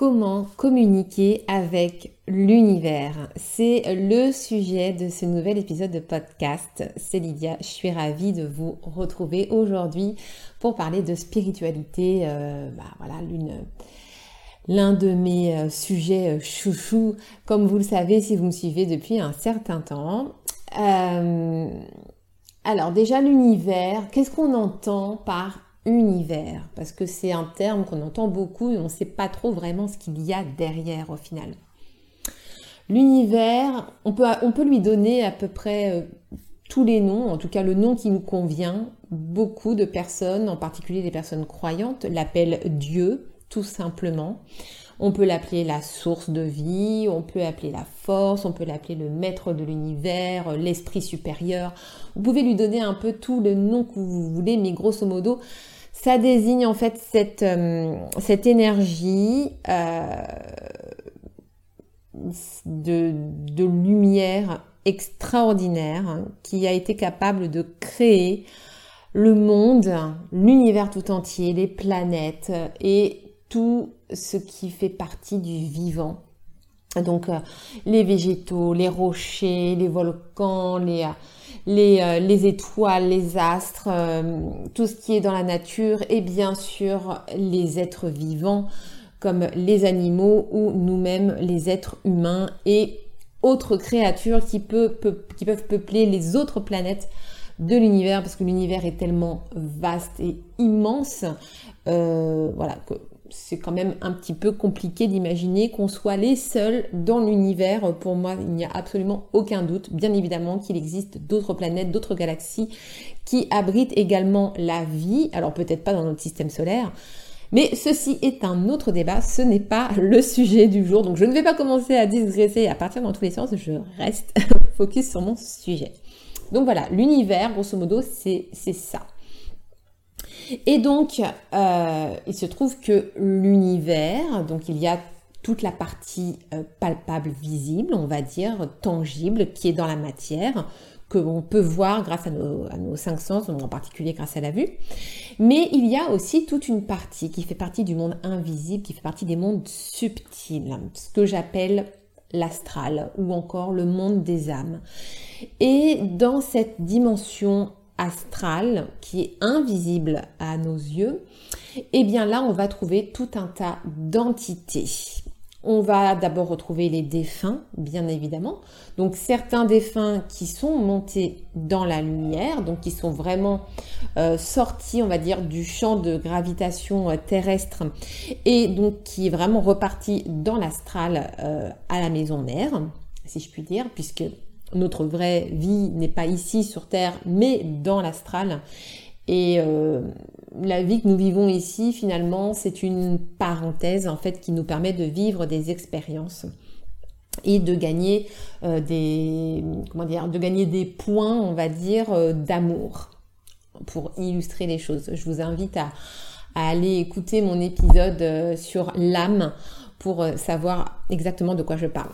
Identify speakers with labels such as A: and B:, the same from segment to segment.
A: Comment communiquer avec l'univers C'est le sujet de ce nouvel épisode de podcast. C'est Lydia, je suis ravie de vous retrouver aujourd'hui pour parler de spiritualité. Euh, bah voilà, l'un de mes euh, sujets euh, chouchou, comme vous le savez si vous me suivez depuis un certain temps. alors déjà l'univers, qu'est-ce qu'on entend par univers, parce que c'est un terme qu'on entend beaucoup et on ne sait pas trop vraiment ce qu'il y a derrière au final. L'univers, on peut, on peut lui donner à peu près euh, tous les noms, en tout cas le nom qui nous convient. Beaucoup de personnes, en particulier des personnes croyantes, l'appellent Dieu, tout simplement. On peut l'appeler la source de vie, on peut l'appeler la force, on peut l'appeler le maître de l'univers, l'esprit supérieur. Vous pouvez lui donner un peu tout le nom que vous voulez, mais grosso modo, ça désigne en fait cette, euh, cette énergie euh, de, de, lumière extraordinaire qui a été capable de créer le monde, l'univers tout entier, les planètes et tout ce qui fait partie du vivant. Donc euh, les végétaux, les rochers, les volcans, les, euh, les, euh, les étoiles, les astres, tout ce qui est dans la nature et bien sûr les êtres vivants comme les animaux ou nous-mêmes les êtres humains et autres créatures qui, peut, qui peuvent peupler les autres planètes de l'univers parce que l'univers est tellement vaste et immense voilà que c'est quand même un petit peu compliqué d'imaginer qu'on soit les seuls dans l'univers. Pour moi, il n'y a absolument aucun doute, bien évidemment, qu'il existe d'autres planètes, d'autres galaxies qui abritent également la vie. Alors peut-être pas dans notre système solaire. Mais ceci est un autre débat, ce n'est pas le sujet du jour. Donc je ne vais pas commencer à digresser à partir dans tous les sens, je reste focus sur mon sujet. Donc voilà, l'univers, grosso modo, c'est ça. Et donc, euh, il se trouve que l'univers, donc il y a toute la partie euh, palpable, visible, on va dire, tangible, qui est dans la matière, que l'on peut voir grâce à nos, à nos, cinq sens, en particulier grâce à la vue. Mais il y a aussi toute une partie qui fait partie du monde invisible, qui fait partie des mondes subtils, ce que j'appelle l'astral ou encore le monde des âmes. Et dans cette dimension astral qui est invisible à nos yeux, et eh bien là, on va trouver tout un tas d'entités. On va d'abord retrouver les défunts, bien évidemment. Donc certains défunts qui sont montés dans la lumière, donc qui sont vraiment euh, sortis, on va dire, du champ de gravitation euh, terrestre et donc qui est vraiment reparti dans l'astral euh, à la maison mère, si je puis dire, puisque notre vraie vie n'est pas ici sur Terre, mais dans l'astral. Et euh, la vie que nous vivons ici, finalement, c'est une parenthèse en fait qui nous permet de vivre des expériences et de gagner euh, des comment dire, de gagner des points, on va dire, euh, d'amour pour illustrer les choses. Je vous invite à, à aller écouter mon épisode sur l'âme pour savoir exactement de quoi je parle.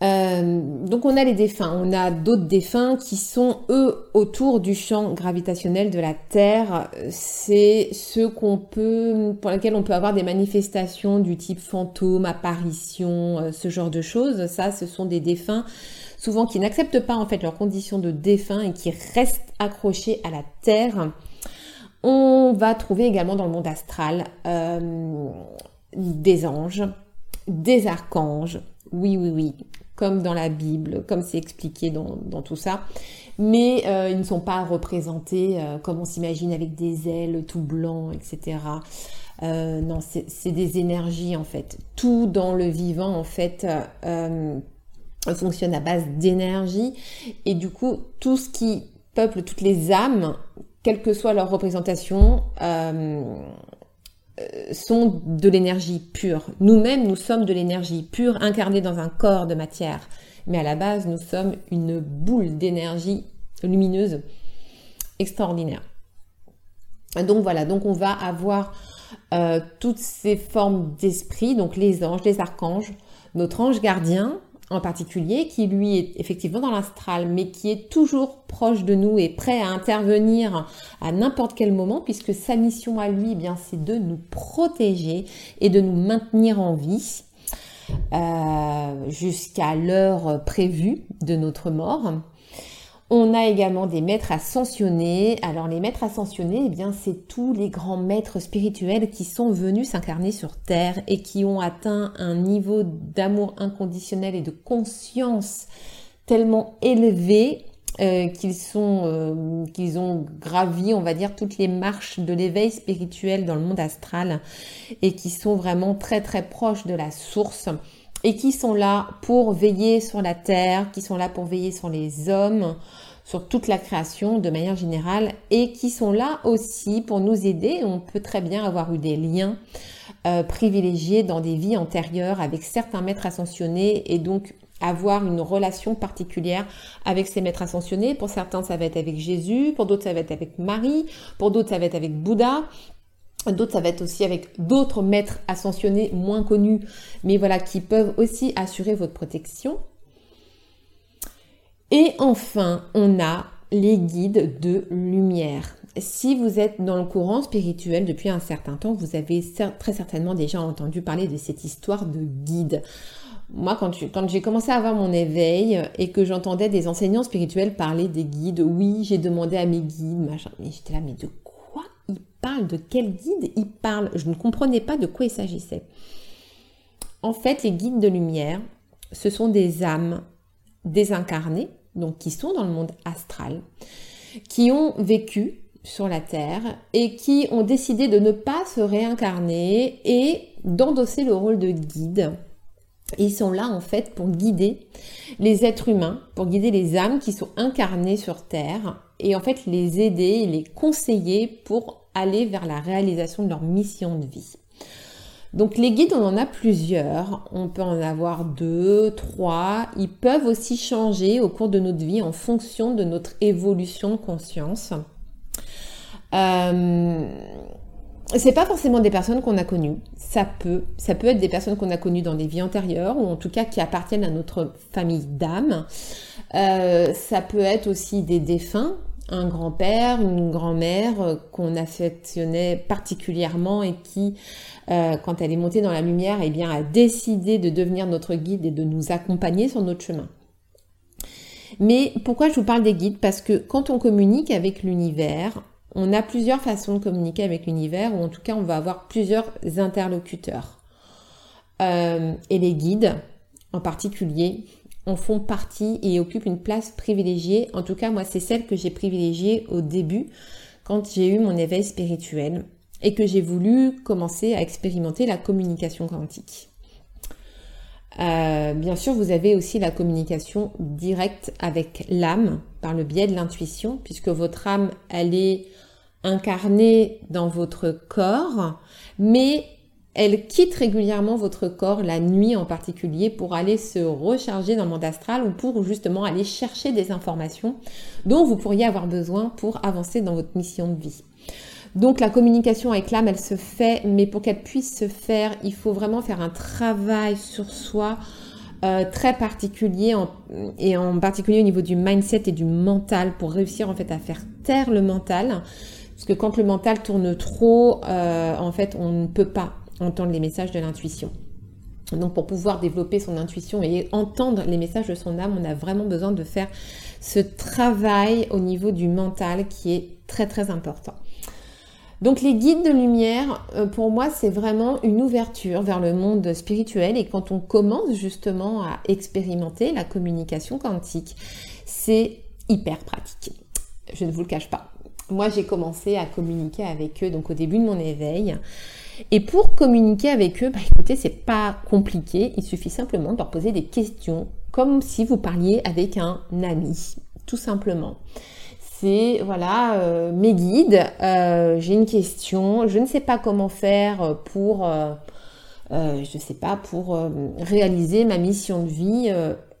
A: Euh, donc on a les défunts, on a d'autres défunts qui sont eux autour du champ gravitationnel de la Terre. C'est ceux qu'on peut, pour lesquels on peut avoir des manifestations du type fantôme, apparition, euh, ce genre de choses. Ça, ce sont des défunts souvent qui n'acceptent pas en fait leurs conditions de défunt et qui restent accrochés à la Terre. On va trouver également dans le monde astral euh, des anges, des archanges. Oui, oui, oui comme dans la Bible, comme c'est expliqué dans, tout ça. Mais euh, ils ne sont pas représentés euh, comme on s'imagine avec des ailes tout blancs, etc. Euh, non, c'est des énergies en fait. Tout dans le vivant en fait fonctionne à base d'énergie. Et du coup, tout ce qui peuple toutes les âmes, quelle que soit leur représentation, sont de l'énergie pure. Nous-mêmes, nous sommes de l'énergie pure incarnée dans un corps de matière. Mais à la base, nous sommes une boule d'énergie lumineuse extraordinaire. Donc voilà, donc on va avoir euh, toutes ces formes d'esprit, donc les anges, les archanges, notre ange gardien, en particulier, qui lui est effectivement dans l'astral, mais qui est toujours proche de nous et prêt à intervenir à n'importe quel moment, puisque sa mission à lui, eh bien, c'est de nous protéger et de nous maintenir en vie euh, jusqu'à l'heure prévue de notre mort. On a également des maîtres ascensionnés. Alors les maîtres ascensionnés, eh bien c'est tous les grands maîtres spirituels qui sont venus s'incarner sur terre et qui ont atteint un niveau d'amour inconditionnel et de conscience tellement élevé euh, qu'ils sont euh, qu'ils ont gravi, on va dire, toutes les marches de l'éveil spirituel dans le monde astral et qui sont vraiment très très proches de la source et qui sont là pour veiller sur la terre, qui sont là pour veiller sur les hommes, sur toute la création de manière générale, et qui sont là aussi pour nous aider. On peut très bien avoir eu des liens euh, privilégiés dans des vies antérieures avec certains maîtres ascensionnés et donc avoir une relation particulière avec ces maîtres ascensionnés. Pour certains, ça va être avec Jésus, pour d'autres, ça va être avec Marie, pour d'autres, ça va être avec Bouddha. D'autres, ça va être aussi avec d'autres maîtres ascensionnés moins connus, mais voilà, qui peuvent aussi assurer votre protection. Et enfin, on a les guides de lumière. Si vous êtes dans le courant spirituel depuis un certain temps, vous avez très certainement déjà entendu parler de cette histoire de guide. Moi, quand, j'ai commencé à avoir mon éveil et que j'entendais des enseignants spirituels parler des guides, oui, j'ai demandé à mes guides, mais j'étais là, mais de parle de quel guide il parle Je ne comprenais pas de quoi il s'agissait. En fait, les guides de lumière, ce sont des âmes désincarnées, donc qui sont dans le monde astral, qui ont vécu sur la Terre et qui ont décidé de ne pas se réincarner et d'endosser le rôle de guide. Ils sont là en fait pour guider les êtres humains, pour guider les âmes qui sont incarnées sur Terre et en fait les aider, les conseiller pour vers la réalisation de leur mission de vie. Donc les guides, on en a plusieurs. On peut en avoir deux, trois. Ils peuvent aussi changer au cours de notre vie en fonction de notre évolution de conscience. Euh, c'est pas forcément des personnes qu'on a connues. Ça peut, ça peut être des personnes qu'on a connues dans des vies antérieures ou en tout cas qui appartiennent à notre famille d'âme. Euh, ça peut être aussi des défunts un grand-père, une grand-mère euh, qu'on affectionnait particulièrement et qui, euh, quand elle est montée dans la lumière, eh bien, a décidé de devenir notre guide et de nous accompagner sur notre chemin. Mais pourquoi je vous parle des guides? Parce que quand on communique avec l'univers, on a plusieurs façons de communiquer avec l'univers, ou en tout cas on va avoir plusieurs interlocuteurs. Euh, et les guides, en particulier, en font partie et occupent une place privilégiée. En tout cas, moi, c'est celle que j'ai privilégiée au début, quand j'ai eu mon éveil spirituel et que j'ai voulu commencer à expérimenter la communication quantique. Euh, bien sûr, vous avez aussi la communication directe avec l'âme par le biais de l'intuition, puisque votre âme, elle est incarnée dans votre corps, mais elle quitte régulièrement votre corps la nuit en particulier pour aller se recharger dans le monde astral ou pour justement aller chercher des informations dont vous pourriez avoir besoin pour avancer dans votre mission de vie. Donc la communication avec l'âme, elle se fait, mais pour qu'elle puisse se faire, il faut vraiment faire un travail sur soi euh, très particulier et en particulier au niveau du mindset et du mental pour réussir en fait à faire taire le mental. Parce que quand le mental tourne trop, euh, en fait, on ne peut pas entendre les messages de l'intuition. Donc pour pouvoir développer son intuition et entendre les messages de son âme, on a vraiment besoin de faire ce travail au niveau du mental qui est très très important. Donc les guides de lumière, euh, pour moi, c'est vraiment une ouverture vers le monde spirituel et quand on commence justement à expérimenter la communication quantique, c'est hyper pratique. Je ne vous le cache pas. Moi, j'ai commencé à communiquer avec eux donc au début de mon éveil. Et pour communiquer avec eux, bah, écoutez, c'est pas compliqué. Il suffit simplement de leur poser des questions comme si vous parliez avec un ami, tout simplement c'est voilà euh, mes guides. Euh, j'ai une question, je ne sais pas comment faire pour, euh, je sais pas, pour réaliser ma mission de vie.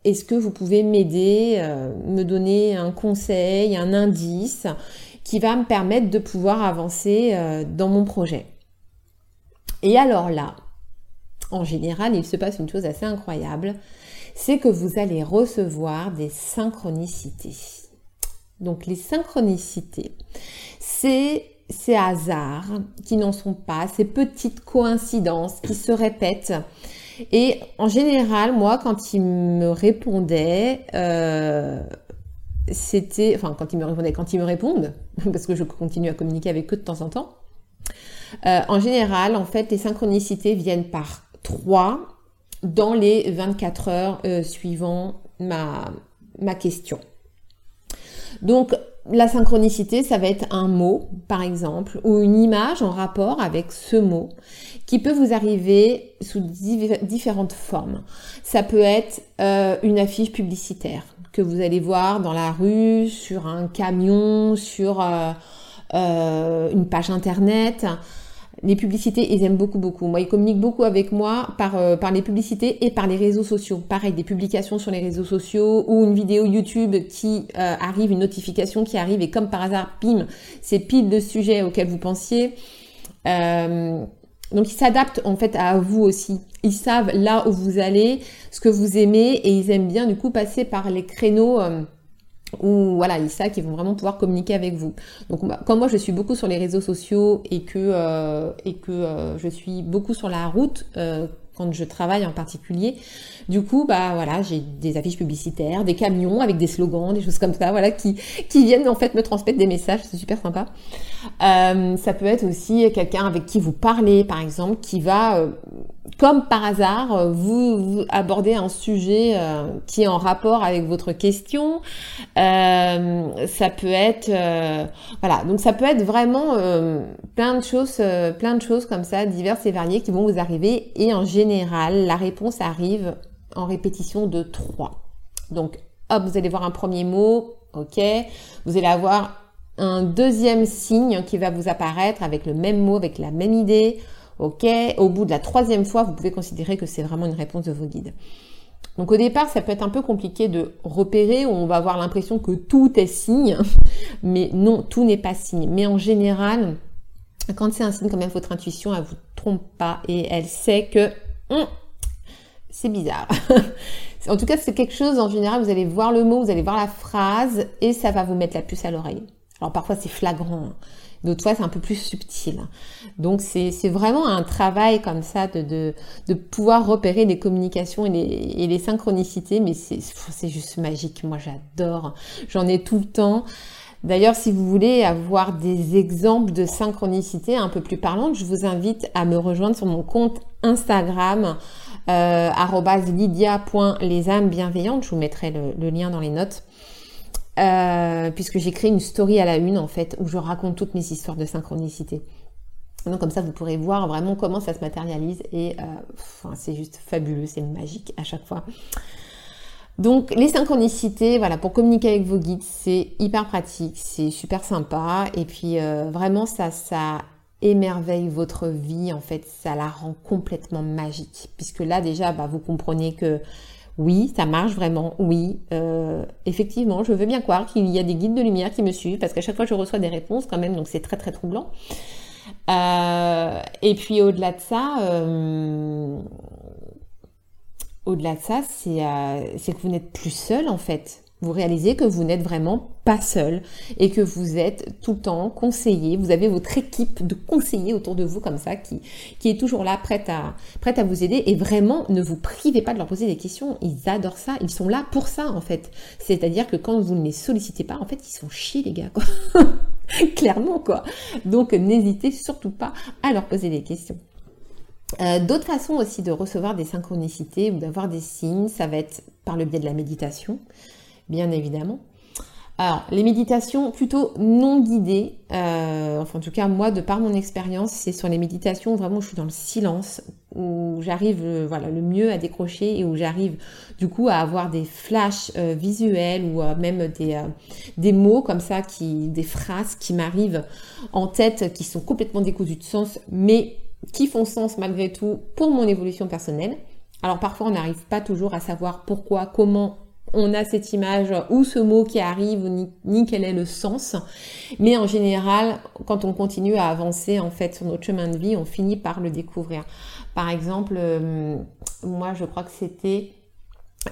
A: Est-ce que vous pouvez m'aider, me donner un conseil, un indice qui va me permettre de pouvoir avancer dans mon projet? Et alors là, en général, il se passe une chose assez incroyable, c'est que vous allez recevoir des synchronicités. Donc les synchronicités, c'est ces hasards qui n'en sont pas, ces petites coïncidences qui se répètent. Et en général, moi, quand ils me répondaient, euh, c'était, enfin, quand ils me répondaient, quand ils me répondent, parce que je continue à communiquer avec eux de temps en temps. Euh, en général, en fait, les synchronicités viennent par trois dans les 24 heures euh, suivant ma, ma question. Donc, la synchronicité, ça va être un mot, par exemple, ou une image en rapport avec ce mot, qui peut vous arriver sous différentes formes. Ça peut être euh, une affiche publicitaire que vous allez voir dans la rue, sur un camion, sur euh, une page internet les publicités, ils aiment beaucoup, beaucoup. Moi, ils communiquent beaucoup avec moi par, euh, par les publicités et par les réseaux sociaux. Pareil, des publications sur les réseaux sociaux ou une vidéo YouTube qui euh, arrive, une notification qui arrive et comme par hasard, pim, c'est pile de sujets auxquels vous pensiez. Euh, donc, ils s'adaptent en fait à vous aussi. Ils savent là où vous allez, ce que vous aimez et ils aiment bien du coup passer par les créneaux ou voilà, ils savent qu'ils vont vraiment pouvoir communiquer avec vous. Donc comme moi je suis beaucoup sur les réseaux sociaux et que, euh, et que euh, je suis beaucoup sur la route euh, quand je travaille en particulier, du coup bah voilà j'ai des affiches publicitaires, des camions avec des slogans, des choses comme ça, voilà qui, qui viennent en fait me transmettre des messages, c'est super sympa. ça peut être aussi quelqu'un avec qui vous parlez par exemple qui va comme par hasard, euh, vous, abordez un sujet euh, qui est en rapport avec votre question. Euh, ça peut être, voilà, donc ça peut être vraiment plein de choses, plein de choses comme ça, diverses et variées qui vont vous arriver. Et en général, la réponse arrive en répétition de trois. Donc, hop, vous allez voir un premier mot, ok. Vous allez avoir un deuxième signe qui va vous apparaître avec le même mot, avec la même idée. Ok, au bout de la troisième fois, vous pouvez considérer que c'est vraiment une réponse de vos guides. Donc au départ, ça peut être un peu compliqué de repérer, on va avoir l'impression que tout est signe, mais non, tout n'est pas signe. Mais en général, quand c'est un signe, quand même, votre intuition, elle vous trompe pas et elle sait que hum, c'est bizarre. en tout cas, c'est quelque chose, en général, vous allez voir le mot, vous allez voir la phrase et ça va vous mettre la puce à l'oreille. Alors parfois c'est flagrant. D'autres fois, c'est un peu plus subtil. Donc, c'est vraiment un travail comme ça de, pouvoir repérer les communications et les synchronicités. Mais c'est juste magique. Moi, j'adore. J'en ai tout le temps. D'ailleurs, si vous voulez avoir des exemples de synchronicité un peu plus parlantes, je vous invite à me rejoindre sur mon compte Instagram, euh, bienveillantes. Je vous mettrai le lien dans les notes. Euh, puisque créé une story à la une en fait où je raconte toutes mes histoires de synchronicité. Donc comme ça vous pourrez voir vraiment comment ça se matérialise et euh, c'est juste fabuleux, c'est magique à chaque fois. Donc les synchronicités, voilà, pour communiquer avec vos guides, c'est hyper pratique, c'est super sympa et puis euh, vraiment ça, ça émerveille votre vie en fait, ça la rend complètement magique puisque là déjà bah, vous comprenez que oui, ça marche vraiment. Oui, euh, effectivement, je veux bien croire qu'il y a des guides de lumière qui me suivent parce qu'à chaque fois je reçois des réponses quand même, donc c'est très très troublant. Euh, et puis au-delà de ça, au-delà de ça, c'est que vous n'êtes plus seul en fait vous réalisez que vous n'êtes vraiment pas seul et que vous êtes tout le temps conseillé. Vous avez votre équipe de conseillers autour de vous comme ça qui, est toujours là, prête à, prête à vous aider. Et vraiment, ne vous privez pas de leur poser des questions. Ils adorent ça. Ils sont là pour ça, en fait. C'est-à-dire que quand vous ne les sollicitez pas, en fait, ils sont chiés, les gars. Clairement, quoi. Donc, n'hésitez surtout pas à leur poser des questions. Euh, d'autres façons aussi de recevoir des synchronicités ou d'avoir des signes, ça va être par le biais de la méditation, bien évidemment. Alors, les méditations plutôt non guidées, euh, enfin en tout cas moi, de par mon expérience, c'est sur les méditations où vraiment je suis dans le silence, où j'arrive euh, voilà, le mieux à décrocher et où j'arrive du coup à avoir des flashs visuels ou même des, des mots comme ça, qui, des phrases qui m'arrivent en tête, qui sont complètement décousues de sens, mais qui font sens malgré tout pour mon évolution personnelle. Alors parfois on n'arrive pas toujours à savoir pourquoi, comment on a cette image ou ce mot qui arrive, ni, quel est le sens. Mais en général, quand on continue à avancer en fait sur notre chemin de vie, on finit par le découvrir. Par exemple, euh, moi je crois que c'était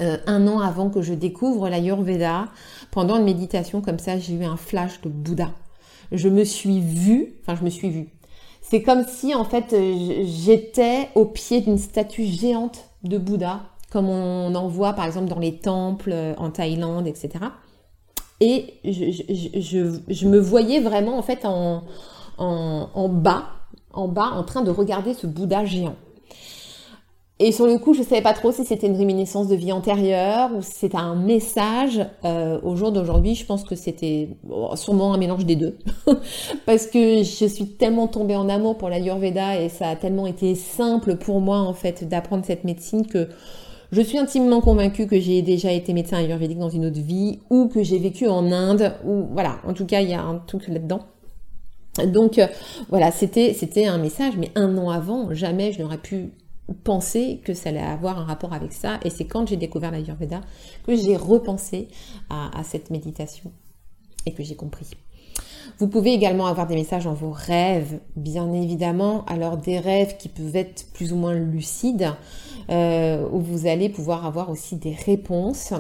A: euh, un an avant que je découvre l'Ayurveda, pendant une méditation comme ça, j'ai eu un flash de Bouddha. Je me suis vue, enfin je me suis vue. C'est comme si en fait j'étais au pied d'une statue géante de Bouddha comme on en voit par exemple dans les temples euh, en Thaïlande, etc. Et je, me voyais vraiment en fait en, bas, en bas, en train de regarder ce Bouddha géant. Et sur le coup, je ne savais pas trop si c'était une réminiscence de vie antérieure ou si c'était un message. Euh, au jour d'aujourd'hui, je pense que c'était sûrement un mélange des deux. Parce que je suis tellement tombée en amour pour l'Ayurveda et ça a tellement été simple pour moi en fait d'apprendre cette médecine que je suis intimement convaincue que j'ai déjà été médecin ayurvédique dans une autre vie ou que j'ai vécu en Inde ou voilà, en tout cas, il y a un truc là-dedans. Donc euh, voilà, c'était c'était un message, mais un an avant, jamais je n'aurais pu penser que ça allait avoir un rapport avec ça. Et c'est quand j'ai découvert l'Ayurveda que j'ai repensé à cette méditation et que j'ai compris. Vous pouvez également avoir des messages dans vos rêves, bien évidemment. Alors des rêves qui peuvent être plus ou moins lucides, euh, où vous allez pouvoir avoir aussi des réponses.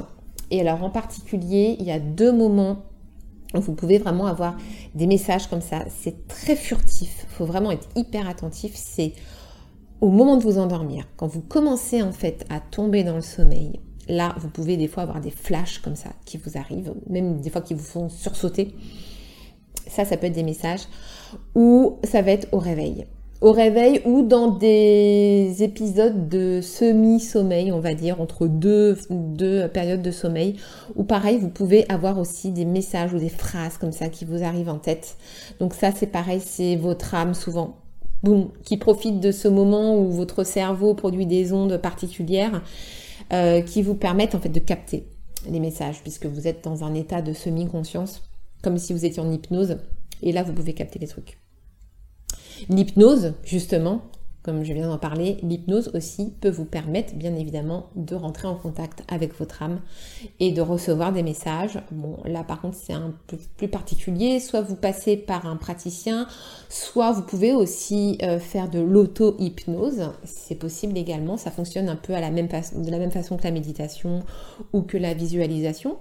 A: Et alors en particulier, il y a deux moments où vous pouvez vraiment avoir des messages comme ça. C'est très furtif. Il faut vraiment être hyper attentif. C'est au moment de vous endormir, quand vous commencez en fait à tomber dans le sommeil. Là, vous pouvez des fois avoir des flashs comme ça qui vous arrivent, même des fois qui vous font sursauter. Ça, ça peut être des messages. Ou ça va être au réveil. Au réveil ou dans des épisodes de semi-sommeil, on va dire, entre deux, deux périodes de sommeil, où pareil, vous pouvez avoir aussi des messages ou des phrases comme ça qui vous arrivent en tête. Donc ça, c'est pareil, c'est votre âme souvent, qui profite de ce moment où votre cerveau produit des ondes particulières euh, qui vous permettent en fait de capter les messages, puisque vous êtes dans un état de semi-conscience comme si vous étiez en hypnose. Et là, vous pouvez capter les trucs. L'hypnose, justement, comme je viens d'en parler, l'hypnose aussi peut vous permettre, bien évidemment, de rentrer en contact avec votre âme et de recevoir des messages. Bon, là, par contre, c'est un peu plus particulier. Soit vous passez par un praticien, soit vous pouvez aussi euh, faire de l'auto-hypnose. C'est possible également. Ça fonctionne un peu de la même façon que la méditation ou que la visualisation.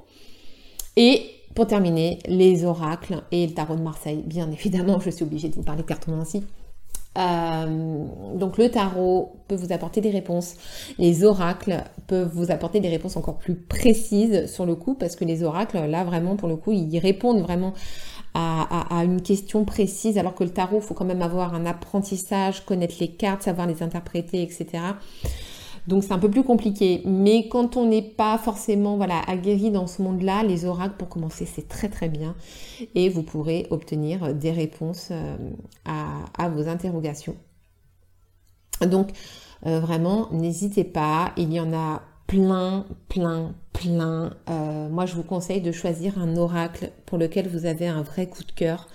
A: Et pour terminer, les oracles et le tarot de Marseille. Bien évidemment, je suis obligée de vous parler ainsi. Euh, donc le tarot peut vous apporter des réponses. Les oracles peuvent vous apporter des réponses encore plus précises sur le coup, parce que les oracles, là vraiment pour le coup, ils répondent vraiment à, à une question précise, alors que le tarot, il faut quand même avoir un apprentissage, connaître les cartes, savoir les interpréter, etc. Donc c'est un peu plus compliqué. Mais quand on n'est pas forcément voilà, aguerri dans ce monde-là, les oracles pour commencer c'est très très bien. Et vous pourrez obtenir des réponses euh, à, vos interrogations. Donc euh, vraiment, n'hésitez pas, il y en a plein, plein, plein. Euh, moi je vous conseille de choisir un oracle pour lequel vous avez un vrai coup de cœur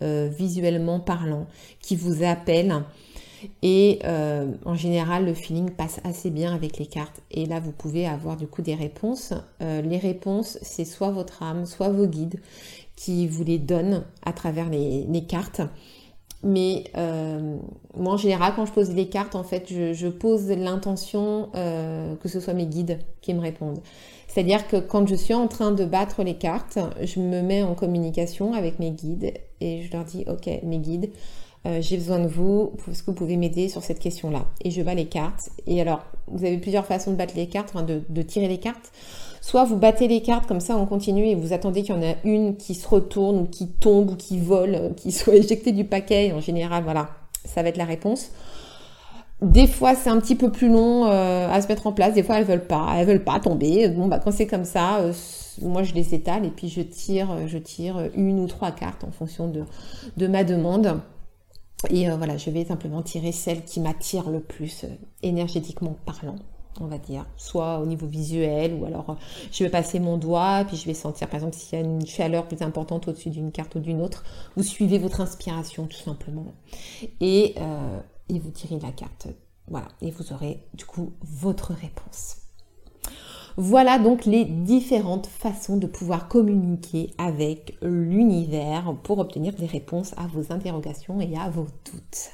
A: visuellement parlant, qui vous appelle et euh, en général, le feeling passe assez bien avec les cartes. Et là, vous pouvez avoir du coup des réponses. Euh, les réponses, c'est soit votre âme, soit vos guides qui vous les donnent à travers les, cartes. Mais euh, moi, en général, quand je pose les cartes, en fait, je, pose l'intention que ce soit mes guides qui me répondent. C'est-à-dire que quand je suis en train de battre les cartes, je me mets en communication avec mes guides et je leur dis, ok, mes guides, euh, j'ai besoin de vous, est-ce que vous pouvez m'aider sur cette question-là? Et je bats les cartes. Et alors, vous avez plusieurs façons de battre les cartes, enfin de, tirer les cartes. Soit vous battez les cartes comme ça on continue et vous attendez qu'il y en a une qui se retourne ou qui tombe ou qui vole, euh, qui soit éjectée du paquet. En général, voilà, ça va être la réponse. Des fois, c'est un petit peu plus long euh, à se mettre en place. Des fois, elles veulent pas, elles veulent pas tomber. Bon, bah quand c'est comme ça, moi je les étale et puis je tire, je tire une ou trois cartes en fonction de ma demande. Et voilà, je vais simplement tirer celle qui m'attire le plus énergétiquement parlant on va dire, soit au niveau visuel, ou alors euh, je vais passer mon doigt, puis je vais sentir, par exemple, s'il y a une chaleur plus importante au-dessus d'une carte ou d'une autre, vous suivez votre inspiration tout simplement, euh, et vous tirez la carte, voilà, et vous aurez du coup votre réponse. Voilà donc les différentes façons de pouvoir communiquer avec l'univers pour obtenir des réponses à vos interrogations et à vos doutes.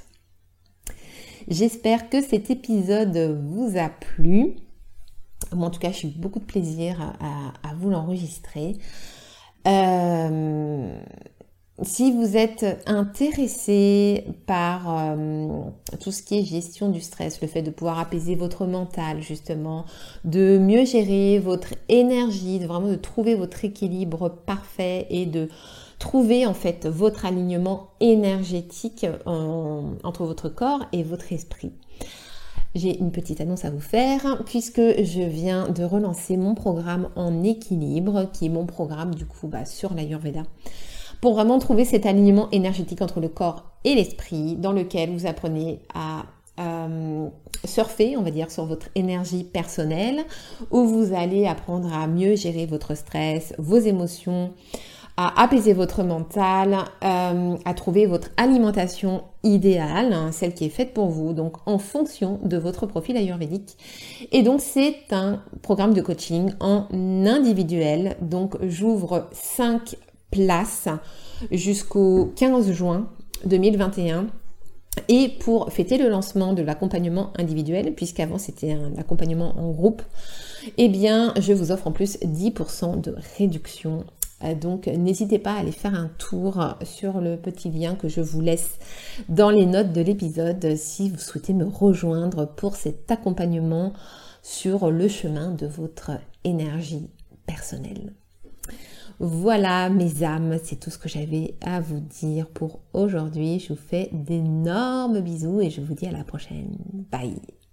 A: J'espère que cet épisode vous a plu. Moi, en tout cas, j'ai eu beaucoup de plaisir à, vous l'enregistrer. Euh, si vous êtes intéressé par euh, tout ce qui est gestion du stress, le fait de pouvoir apaiser votre mental justement, de mieux gérer votre énergie, de vraiment de trouver votre équilibre parfait et de trouver en fait votre alignement énergétique entre votre corps et votre esprit. J'ai une petite annonce à vous faire puisque je viens de relancer mon programme en équilibre qui est mon programme du coup bah, sur l'Ayurveda pour vraiment trouver cet alignement énergétique entre le corps et l'esprit dans lequel vous apprenez à euh, surfer, on va dire, sur votre énergie personnelle, où vous allez apprendre à mieux gérer votre stress, vos émotions, à apaiser votre mental, euh, à trouver votre alimentation idéale, hein, celle qui est faite pour vous, donc en fonction de votre profil ayurvédique. Et donc c'est un programme de coaching en individuel. Donc j'ouvre 5 places jusqu'au 15 juin 2021. Et pour fêter le lancement de l'accompagnement individuel, puisqu'avant c'était un accompagnement en groupe, eh bien je vous offre en plus 10% de réduction euh, donc n'hésitez pas à aller faire un tour sur le petit lien que je vous laisse dans les notes de l'épisode si vous souhaitez me rejoindre pour cet accompagnement sur le chemin de votre énergie personnelle. Voilà mes âmes, c'est tout ce que j'avais à vous dire pour aujourd'hui. Je vous fais d'énormes bisous et je vous dis à la prochaine. Bye